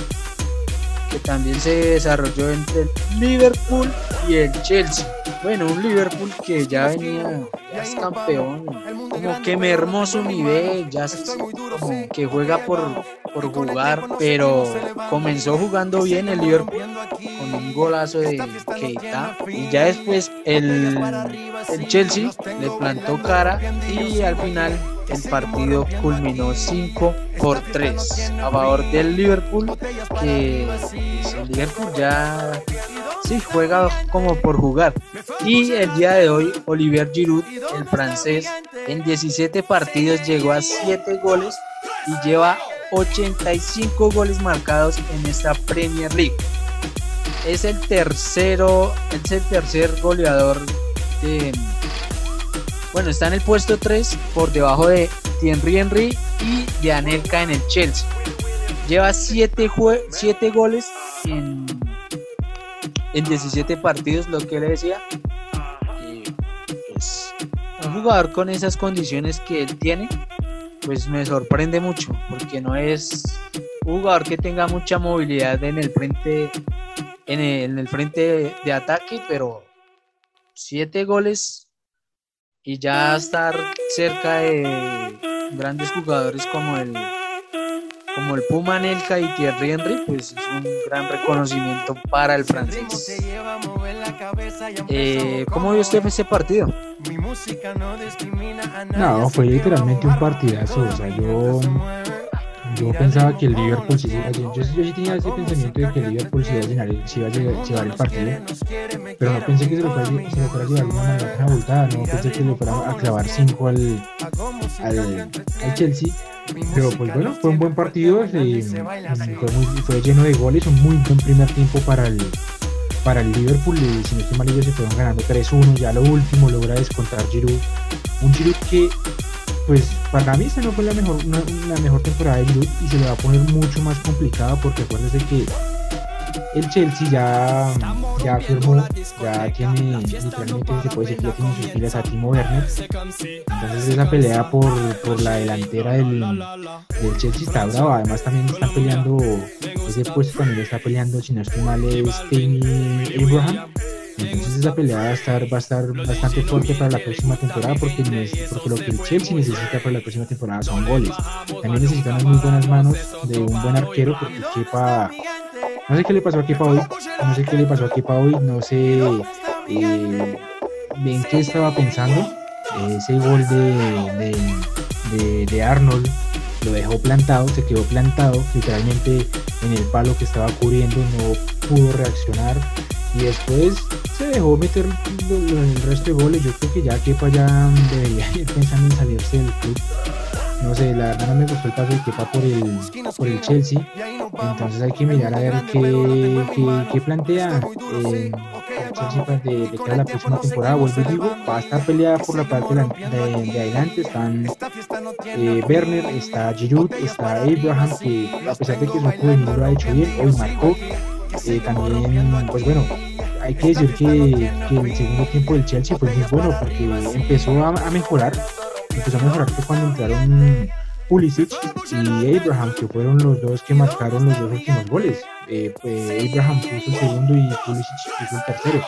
que también se desarrolló entre el Liverpool y el Chelsea. Bueno, un Liverpool que ya venía, ya es campeón, como que me hermoso nivel, ya como que juega por, por jugar, pero comenzó jugando bien el Liverpool con un golazo de Keita y ya después el, el Chelsea le plantó cara y al final el partido culminó 5 por 3 a favor del Liverpool que el Liverpool ya sí juega como por jugar. Y el día de hoy Olivier Giroud el francés en 17 partidos llegó a 7 goles y lleva 85 goles marcados en esta Premier League es el tercero es el tercer goleador de bueno, está en el puesto 3 por debajo de Thierry Henry y de Anelka en el Chelsea. Lleva 7 goles en, en 17 partidos, lo que le decía. pues, un jugador con esas condiciones que él tiene, pues me sorprende mucho, porque no es jugador que tenga mucha movilidad en el frente, en el, en el frente de ataque, pero 7 goles y ya estar cerca de grandes jugadores como el como el Puma Nelka y Thierry Henry, pues es un gran reconocimiento para el francés. Eh, ¿Cómo vio usted ese partido? No, fue literalmente un partidazo. O sea, yo yo pensaba que el Liverpool sí, yo, yo, sí tenía ese pensamiento de que el Liverpool se iba a, llenar, se iba a llevar el partido, pero no pensé que se lo fuera, se lo a llevar una manera abultada, no pensé que le fuera a clavar 5 al, al, Chelsea. Pero pues bueno, fue un buen partido, fue, muy, fue lleno de goles, un muy buen primer tiempo para el, para el Liverpool. Y si no estoy mal ellos se fueron ganando 3-1, ya lo último logra descontar Giroud, un Giroud que pues para mí esta no fue la mejor, la mejor temporada de Giroud y se le va a poner mucho más complicada porque acuérdense que el Chelsea ya, ya firmó, ya tiene, literalmente se puede decir que ya tiene sus filas a Timo Werner. Entonces esa pelea por, por la delantera del, del, Chelsea está brava. Además también están peleando, ese puesto también está peleando, si no estoy mal, es Tammy Abraham entonces esa pelea va a estar, bastante fuerte para la próxima temporada porque, lo que el Chelsea necesita para la próxima temporada son goles. También necesitan muy buenas manos de un buen arquero porque Kepa, no sé qué le pasó a Kepa hoy, no sé qué le pasó a Kepa hoy, no sé eh, en qué estaba pensando. Ese gol de, de, de Arnold lo dejó plantado, se quedó plantado literalmente en el palo que estaba cubriendo, no pudo reaccionar y después se dejó meter el resto de goles. Yo creo que ya Kepa ya debería ir pensando en salirse del club. No sé, la verdad no me gustó el paso de Kepa por el, por el Chelsea. Entonces hay que mirar a ver qué, qué, qué plantea eh, el Chelsea de, de, la próxima temporada. Vuelvo y digo, va a estar peleada por la parte de, de, adelante. Están eh, está Giroud, está Abraham, que a pesar de que es un juvenil lo ha hecho bien, hoy marcó. Eh, también, pues bueno, hay que decir que, el segundo tiempo del Chelsea fue muy bueno porque empezó a, mejorar, empezó a mejorar cuando entraron Pulisic y Abraham, que fueron los dos que marcaron los dos últimos goles. Eh, pues Abraham puso el segundo y Pulisic puso el tercero.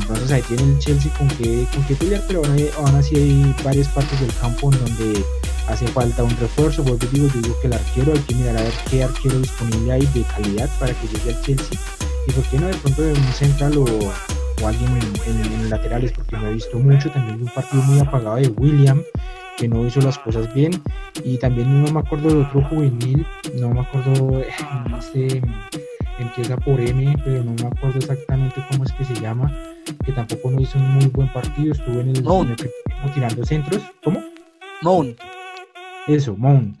Entonces ahí tiene el Chelsea con qué, con qué pelear, pero aún, así hay varias partes del campo en donde hace falta un refuerzo. Vuelvo digo, digo que el arquero hay que mirar a ver qué arquero disponible hay de calidad para que llegue al Chelsea y por qué no de pronto de un central o, o alguien en, en, laterales, porque no he visto mucho, también un partido muy apagado de William, que no hizo las cosas bien, y también no me acuerdo de otro juvenil, no me acuerdo, este, empieza por M, pero no me acuerdo exactamente cómo es que se llama, que tampoco no hizo un muy buen partido, estuvo en el, en el tirando centros, ¿cómo? Mount. Eso, Mount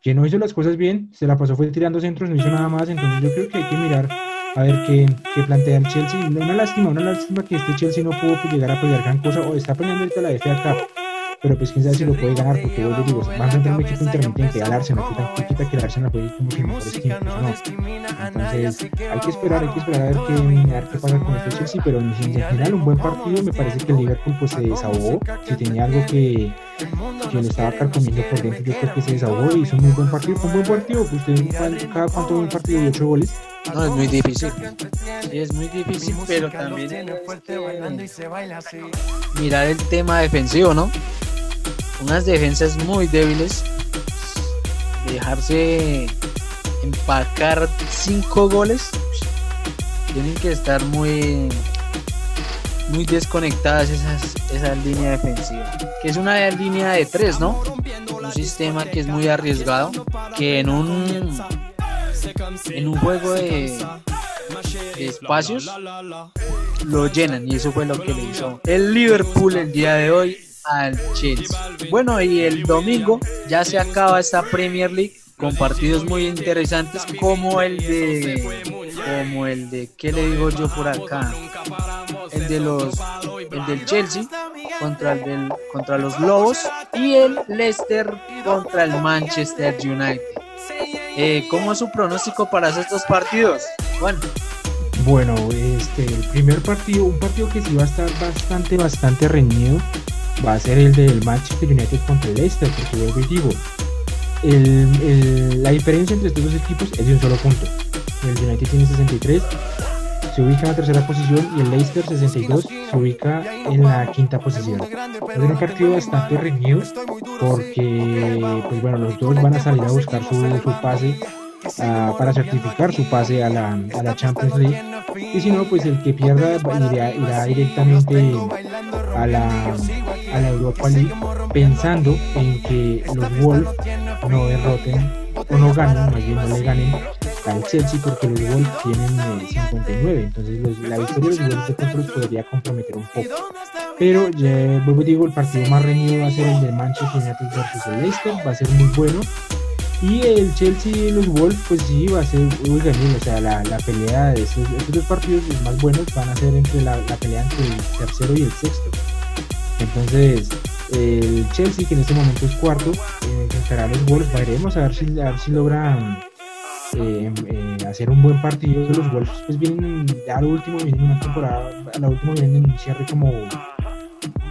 que no hizo las cosas bien, se la pasó fue tirando centros, no hizo nada más, entonces yo creo que hay que mirar a ver qué, qué plantea el Chelsea. Una lástima, una lástima que este Chelsea no pudo llegar a pelear gran cosa, o está peleando ahorita la FA Cup, pero pues quién sabe si lo puede ganar, porque yo digo, van a un equipo intermitente al Arsenal, que quita que el Arsenal puede ir como si mejores tiempos, no. Entonces, hay que esperar, hay que esperar a ver qué, a ver qué pasa con este Chelsea, pero en general un buen partido, me parece que el Liverpool pues se desahogó, si tenía algo que que le estaba carcomiendo por dentro, yo creo que se desahogó y hizo un muy buen partido, fue un buen partido, usted cada cuánto un partido de 8 goles. No, es muy difícil. Sí, es muy difícil, pero también mirar el tema defensivo, ¿no? Unas defensas muy débiles, dejarse empacar 5 goles, tienen que estar muy muy desconectadas esas, esa línea defensiva. Que es una línea de tres, ¿no? Un sistema que es muy arriesgado. Que en un en un juego de, espacios lo llenan y eso fue lo que le hizo el Liverpool el día de hoy al Chelsea. Bueno, y el domingo ya se acaba esta Premier League con partidos muy interesantes como el de como el de qué le digo yo por acá el de los el del Chelsea contra el contra los Lobos y el Leicester contra el Manchester United eh, ¿cómo es su pronóstico para estos partidos? bueno bueno este el primer partido un partido que sí va a estar bastante bastante reñido va a ser el del Manchester United contra el Leicester porque yo digo el, el, la diferencia entre estos dos equipos es de un solo punto. El United tiene 63, se ubica en la tercera posición y el Leicester 62 se ubica en la quinta posición. Es un partido bastante reñido porque pues bueno, los dos van a salir a buscar su, su pase uh, para certificar su pase a la, a la, Champions League. y si no pues el que pierda irá, irá directamente a la, a la Europa League pensando en que los Wolves no derroten o no ganen, más bien no le ganen al Chelsea porque los Wolves tienen eh, 59, entonces los, la victoria de los Wolves pronto los podría comprometer un poco. Pero ya vuelvo digo, el partido más reñido va a ser el de Manchester United versus el Leicester, va a ser muy bueno. Y el Chelsea y los Wolves, pues sí, va a ser muy ganil, o sea, la, la pelea de estos, estos, dos partidos los más buenos van a ser entre la, la pelea entre el tercero y el sexto. Entonces, el Chelsea, que en este momento es cuarto, eh, enfrentará a los Wolves. Veremos a ver si, a ver si logran eh, eh, hacer un buen partido. Los Wolves, pues vienen, ya al último, vienen una temporada, a la última vienen en un cierre como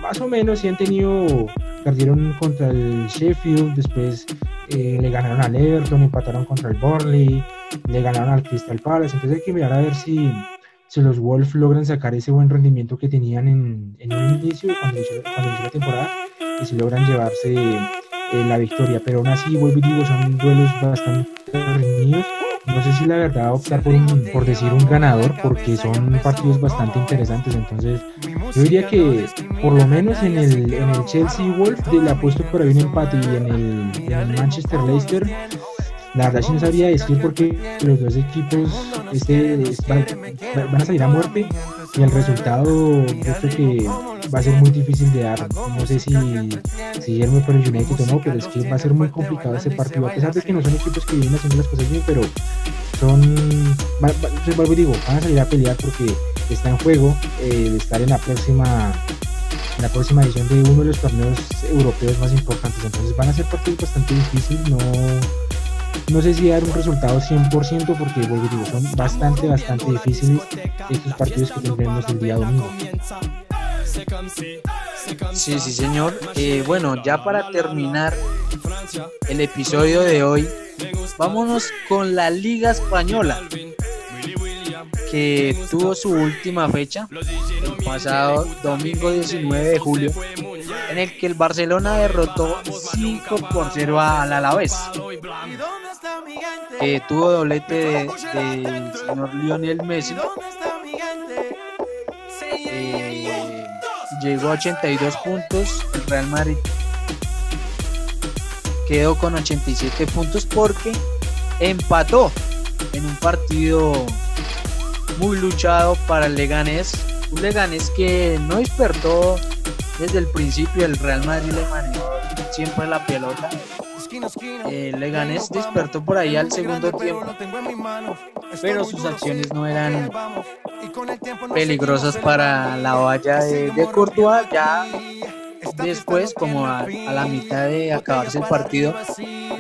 más o menos, si han tenido, perdieron contra el Sheffield, después eh, le ganaron al Everton, empataron contra el Burnley, le ganaron al Crystal Palace. Entonces hay que mirar a ver si si los Wolves logran sacar ese buen rendimiento que tenían en, en un inicio, cuando inició, cuando inició la temporada, y si logran llevarse eh, la victoria. Pero aún así, vuelvo y digo, son duelos bastante reñidos. No sé si la verdad optar por, un, por decir un ganador, porque son partidos bastante interesantes. Entonces, yo diría que por lo menos en el, en el Chelsea Wolf le apuesto por ahí un empate y en el Manchester Leicester la verdad sí no sabría decir porque los dos equipos este, van, a salir a muerte y el resultado yo creo que va a ser muy difícil de dar. No sé si, si irme por el United o no, pero es que va a ser muy complicado ese partido, a pesar de que no son equipos que vienen haciendo las cosas bien, pero son, va, digo, van a salir a pelear porque está en juego el estar en la próxima en la próxima edición de uno de los torneos europeos más importantes. Entonces van a ser partidos bastante difíciles, no, no sé si dar un resultado 100% porque son bastante, bastante difíciles estos partidos que tendremos el día domingo. Sí, sí, señor. Eh, bueno, ya para terminar el episodio de hoy, vámonos con la Liga Española, que tuvo su última fecha el pasado domingo 19 de julio, en el que el Barcelona derrotó 5 por 0 al Alavés. Que tuvo doblete del señor Lionel Messi. Eh, llegó a 82 puntos, el Real Madrid. Quedó con 87 puntos porque empató en un partido muy luchado para el Leganés. Un Leganés que no despertó desde el principio, el Real Madrid le manejó siempre la pelota. El Leganés despertó por ahí al segundo tiempo, pero sus acciones no eran peligrosas para la valla de, de Courtois. Ya después, como a, la mitad de acabarse el partido,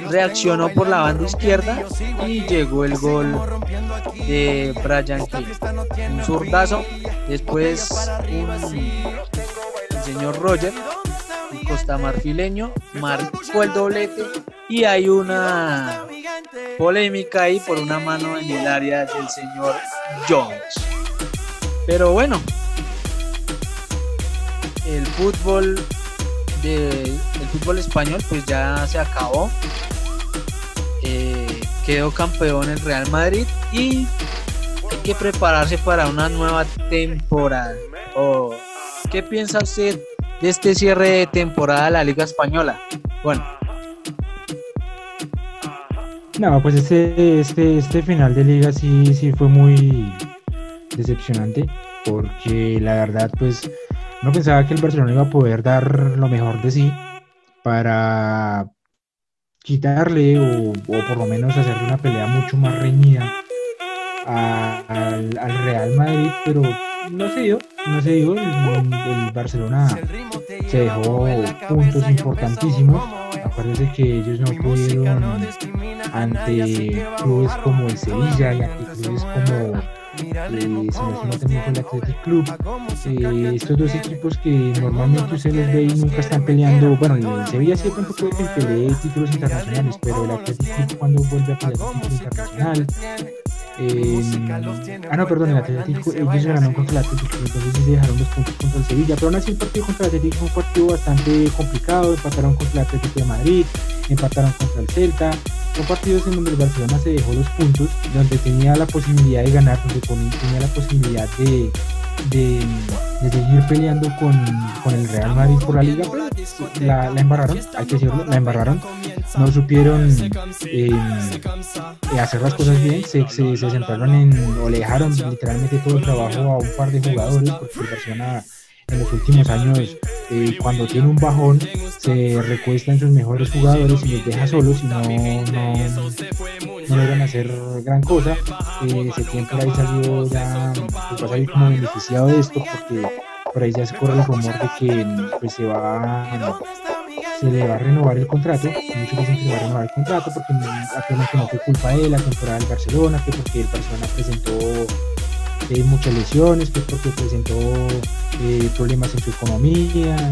reaccionó por la banda izquierda y llegó el gol de Brian Hill. Un zurdazo, después el señor Roger, costamarfileño, marcó el doblete y hay una polémica ahí por una mano en el área del señor Jones. Pero bueno, el fútbol del fútbol español pues ya se acabó. Eh, quedó campeón el Real Madrid y hay que prepararse para una nueva temporada. Oh, ¿Qué piensa usted de este cierre de temporada de la Liga Española? Bueno. No, pues este, este, este final de liga sí, sí fue muy decepcionante porque la verdad pues no pensaba que el Barcelona iba a poder dar lo mejor de sí para quitarle o, por lo menos hacerle una pelea mucho más reñida al, Real Madrid, pero no se dio, no se dio. El, Barcelona se dejó puntos importantísimos. Acuérdense que ellos no pudieron ante clubes como el Sevilla y ante clubes como eh, el Athletic Club. Eh, estos dos equipos que normalmente usted los ve y nunca están peleando. Bueno, el Sevilla sí puede que pelee títulos internacionales, pero el Athletic Club cuando vuelve a pelear título internacional. Eh, ah, no, perdón, el Atlético, ellos ganaron contra el Atlético, entonces se dejaron los puntos contra el Sevilla, pero aún así el partido contra el Atlético fue un partido bastante complicado, empataron contra el Atlético de Madrid, empataron contra el Celta, son partidos en donde el Barcelona se dejó los puntos, donde tenía la posibilidad de ganar, donde tenía la posibilidad de, de, seguir peleando con, con, el Real Madrid por la liga, la, la, embarraron, hay que decirlo, la embarraron, no supieron eh, hacer las cosas bien, se, se, se, centraron en, o le dejaron literalmente todo el trabajo a un par de jugadores, porque el Barcelona en los últimos años, eh, cuando tiene un bajón, se recuesta en sus mejores jugadores y los deja solos y no, no, no logran hacer gran cosa. Eh, por ahí salió ya, pues va a salir como beneficiado de esto porque por ahí ya se corre el rumor de que pues, se va se le va a renovar el contrato, dicen que se va a renovar el contrato porque que no fue culpa de la temporada del Barcelona, que porque el Barcelona presentó eh, muchas lesiones, que porque presentó eh, problemas en su economía.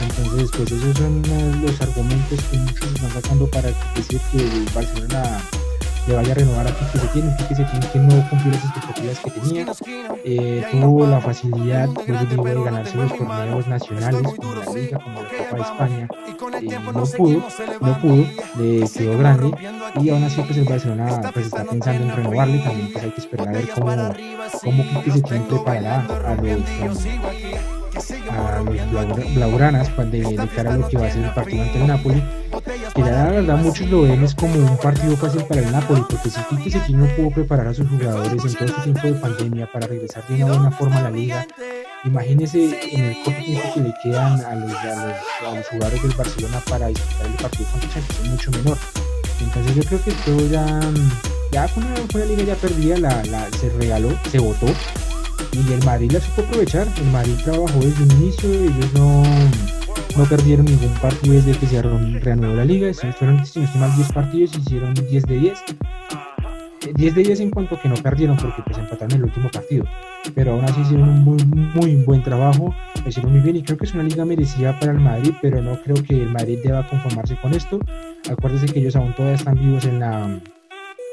Entonces, pues esos son eh, los argumentos que muchos están sacando para decir que el Barcelona le vaya a renovar a Quique Setién, Quique Setién que no cumplió las expectativas que tenía, eh, tuvo la facilidad, de ganarse los torneos nacionales, como la Liga, como la Copa de España, eh, no pudo, no pudo, le quedó grande, y aún así pues el Barcelona pues está pensando en renovarle, también pues hay que esperar a ver cómo, cómo Quique Setién preparará a los a los blaugranas de, de cara a lo que va a ser el partido ante el Napoli que la verdad muchos lo ven es como un partido fácil para el Napoli porque si Tite Setien no pudo preparar a sus jugadores en todo este tiempo de pandemia para regresar de una buena forma a la liga imagínese en el corto tiempo que le quedan a los, a los, jugadores del Barcelona para disputar el partido contra Champions es mucho menor. Entonces yo creo que todo ya ya una, liga ya perdida la, la, se regaló, se votó y el Madrid la supo aprovechar. El Madrid trabajó desde un inicio, ellos no, no perdieron ningún partido desde que se reanudó la liga. Fueron, si no 10 partidos hicieron 10 de 10. 10 de 10 en cuanto que no perdieron porque pues empataron el último partido. Pero aún así hicieron un muy, muy buen trabajo, hicieron muy bien y creo que es una liga merecida para el Madrid, pero no creo que el Madrid deba conformarse con esto. Acuérdense que ellos aún todavía están vivos en la,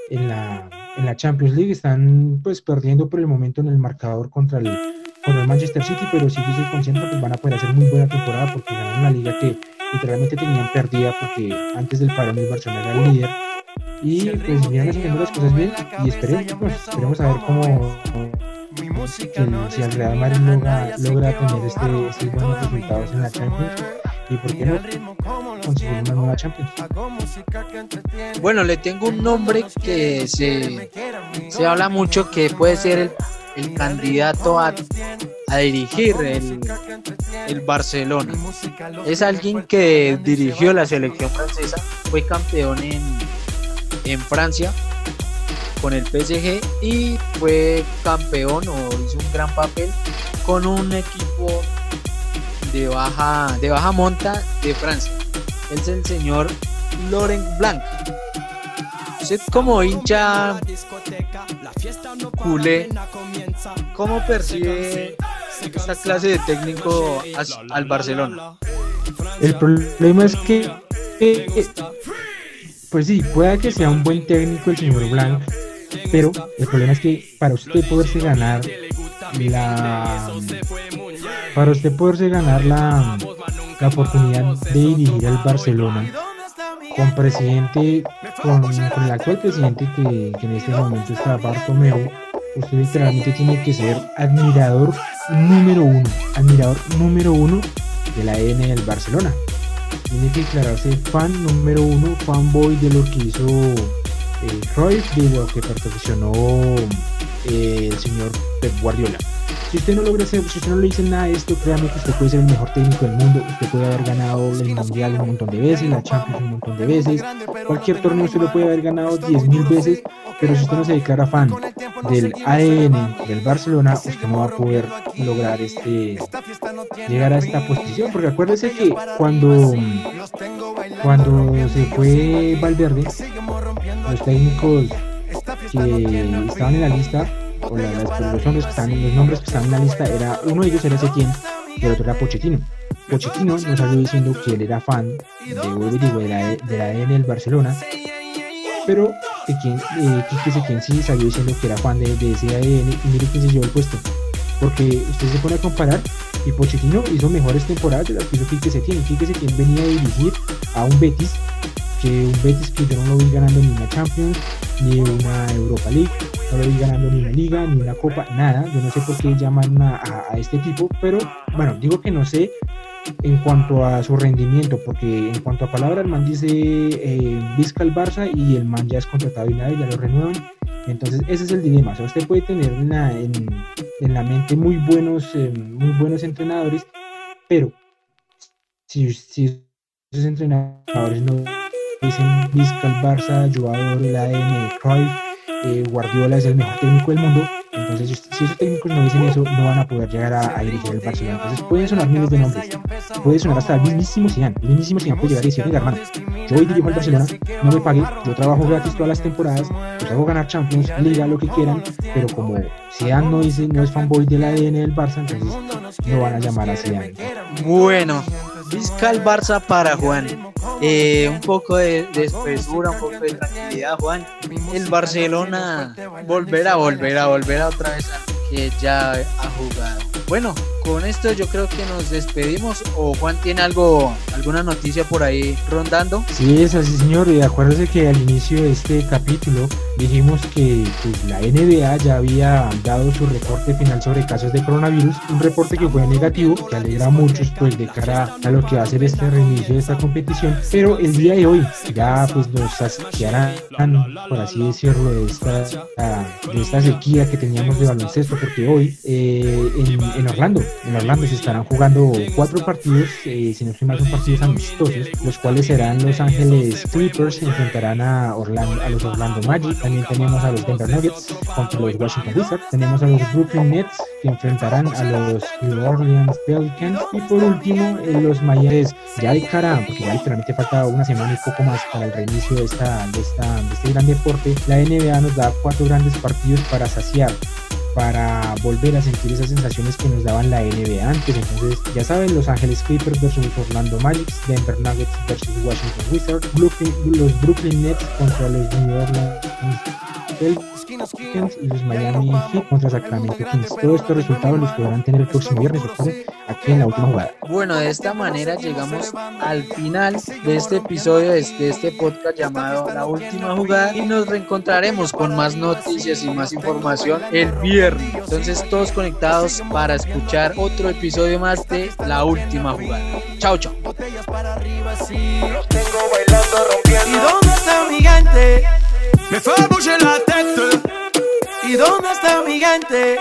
en la en la Champions League. Están pues perdiendo por el momento en el marcador contra el, contra el Manchester City, pero si soy consciente que van a poder hacer muy buena temporada porque ganaron la liga que literalmente tenían perdida porque antes del parón el Barcelona era el líder. Y pues siguen haciendo las cosas bien y esperemos, esperemos a ver cómo si el Real Madrid logra, logra tener este, estos buenos resultados en la Champions y por qué no conseguir una nueva Champions. Bueno, le tengo un nombre que se, se habla mucho que puede ser el, el candidato a, a dirigir el, el Barcelona. Es alguien que dirigió la selección francesa, fue campeón en, en Francia con el PSG y fue campeón o hizo un gran papel con un equipo de baja, de baja monta de Francia. Es el señor Laurent Blanc. Usted como hincha culé, ¿cómo percibe esta clase de técnico al Barcelona? El problema es que, pues sí, pueda que sea un buen técnico el señor Blanc, pero el problema es que para usted poderse ganar la para usted poderse ganar la, la oportunidad de dirigir al Barcelona con presidente con, con el actual presidente que, en este momento está Bartomeu usted literalmente tiene que ser admirador número uno admirador número uno de la N del Barcelona tiene que declararse fan número uno fanboy de lo que hizo eh, Cruyff de lo que perfeccionó eh, el señor Pep Guardiola. Si usted no logra hacer, si usted no le dice nada de esto, créame que usted puede ser el mejor técnico del mundo, usted puede haber ganado el Mundial un montón de veces, la Champions un montón de veces, cualquier torneo usted lo puede haber ganado 10.000 veces, pero si usted no se declara fan del ADN del Barcelona, usted no va a poder lograr este llegar a esta posición, porque acuérdese que cuando cuando se fue Valverde, los técnicos que estaban en la lista, o la- las- los, nombres que estaban, los nombres que estaban en la lista, era uno de ellos era Setién y el otro era Pochettino. Pochettino nos salió diciendo que él era fan de, digo, de la, de la ADN del Barcelona, pero Setién, eh, Quique Setién sí salió diciendo que era fan de, de ese ADN y mire quién se llevó el puesto. Porque usted se pone a comparar y Pochettino hizo mejores temporadas de las que hizo Quique Setién. Quique Setién venía a dirigir a un Betis que un Betis que yo no lo vi ganando ni una Champions, ni una Europa League, no lo vi ganando ni una liga, ni una copa, nada. Yo no sé por qué llaman a, a- este tipo, pero bueno, digo que no sé en cuanto a su rendimiento, porque en cuanto a palabras, el man dice eh, Vizca el Barça y el man ya es contratado y nada, ya lo renuevan. Entonces, ese es el dilema. O usted puede tener en la, en, en la mente muy buenos, eh, muy buenos entrenadores, pero si, si esos entrenadores no dicen Vizca el Barça, jugador el ADN de Cruyff, eh, Guardiola es el mejor técnico del mundo, entonces si, esos técnicos no dicen eso, no van a poder llegar a, a dirigir el Barcelona. Entonces pueden sonar miles de nombres, puede sonar hasta el mismísimo Zidane, el mismísimo Zidane puede llegar y decir, "Oiga, hermano, yo hoy dirijo al Barcelona, no me pague, yo trabajo gratis todas las temporadas, pues hago ganar Champions, Liga, lo que quieran, pero como Zidane no dice, no es fanboy del ADN del Barça, entonces no van a llamar a Zidane. Bueno, Vizca el Barça para Juan. Eh, un poco de, espesura, un poco de tranquilidad, Juan. El Barcelona volverá, volverá, volverá otra vez a que ya ha jugado. Bueno, con esto yo creo que nos despedimos. ¿O Juan tiene algo, alguna noticia por ahí rondando? Sí, es así, señor. Y acuérdese que al inicio de este capítulo dijimos que pues, la NBA ya había dado su reporte final sobre casos de coronavirus, un reporte que fue negativo, que alegra a muchos pues de cara a lo que va a ser este reinicio de esta competición. Pero el día de hoy ya pues nos saciarán, por así decirlo, de esta, de esta sequía que teníamos de baloncesto, porque hoy eh, en, Orlando, en Orlando se estarán jugando cuatro partidos, eh, si no estoy mal son partidos amistosos, los cuales serán Los Ángeles Clippers, se enfrentarán a, Orlando, a los Orlando Magic, también tenemos a los Denver Nuggets contra los Washington Wizards, tenemos a los Brooklyn Nets que enfrentarán a los New Orleans Pelicans. Y por último eh, los Miami ya de cara, porque ya literalmente falta una semana y poco más para el reinicio de, esta, de, esta, de este gran deporte, la NBA nos da cuatro grandes partidos para saciar para volver a sentir esas sensaciones que nos daban la NBA antes. Entonces, ya saben, Los Ángeles Clippers versus Orlando Magic, Denver Nuggets versus Washington Wizards, Brooklyn- los Brooklyn Nets contra los New Orleans Pelicans y los Miami Heat contra Sacramento Kings. Todos estos resultados los podrán tener el próximo viernes, aquí en la última jugada. Bueno, de esta manera llegamos al final de este episodio, de este podcast llamado La Última Jugada y nos reencontraremos con más noticias y más información el viernes. Entonces todos conectados para escuchar otro episodio más de La Última Jugada. Chao, chao. ¿Y dónde está mi gente? Me fue a la tête. ¿Y dónde está mi gente?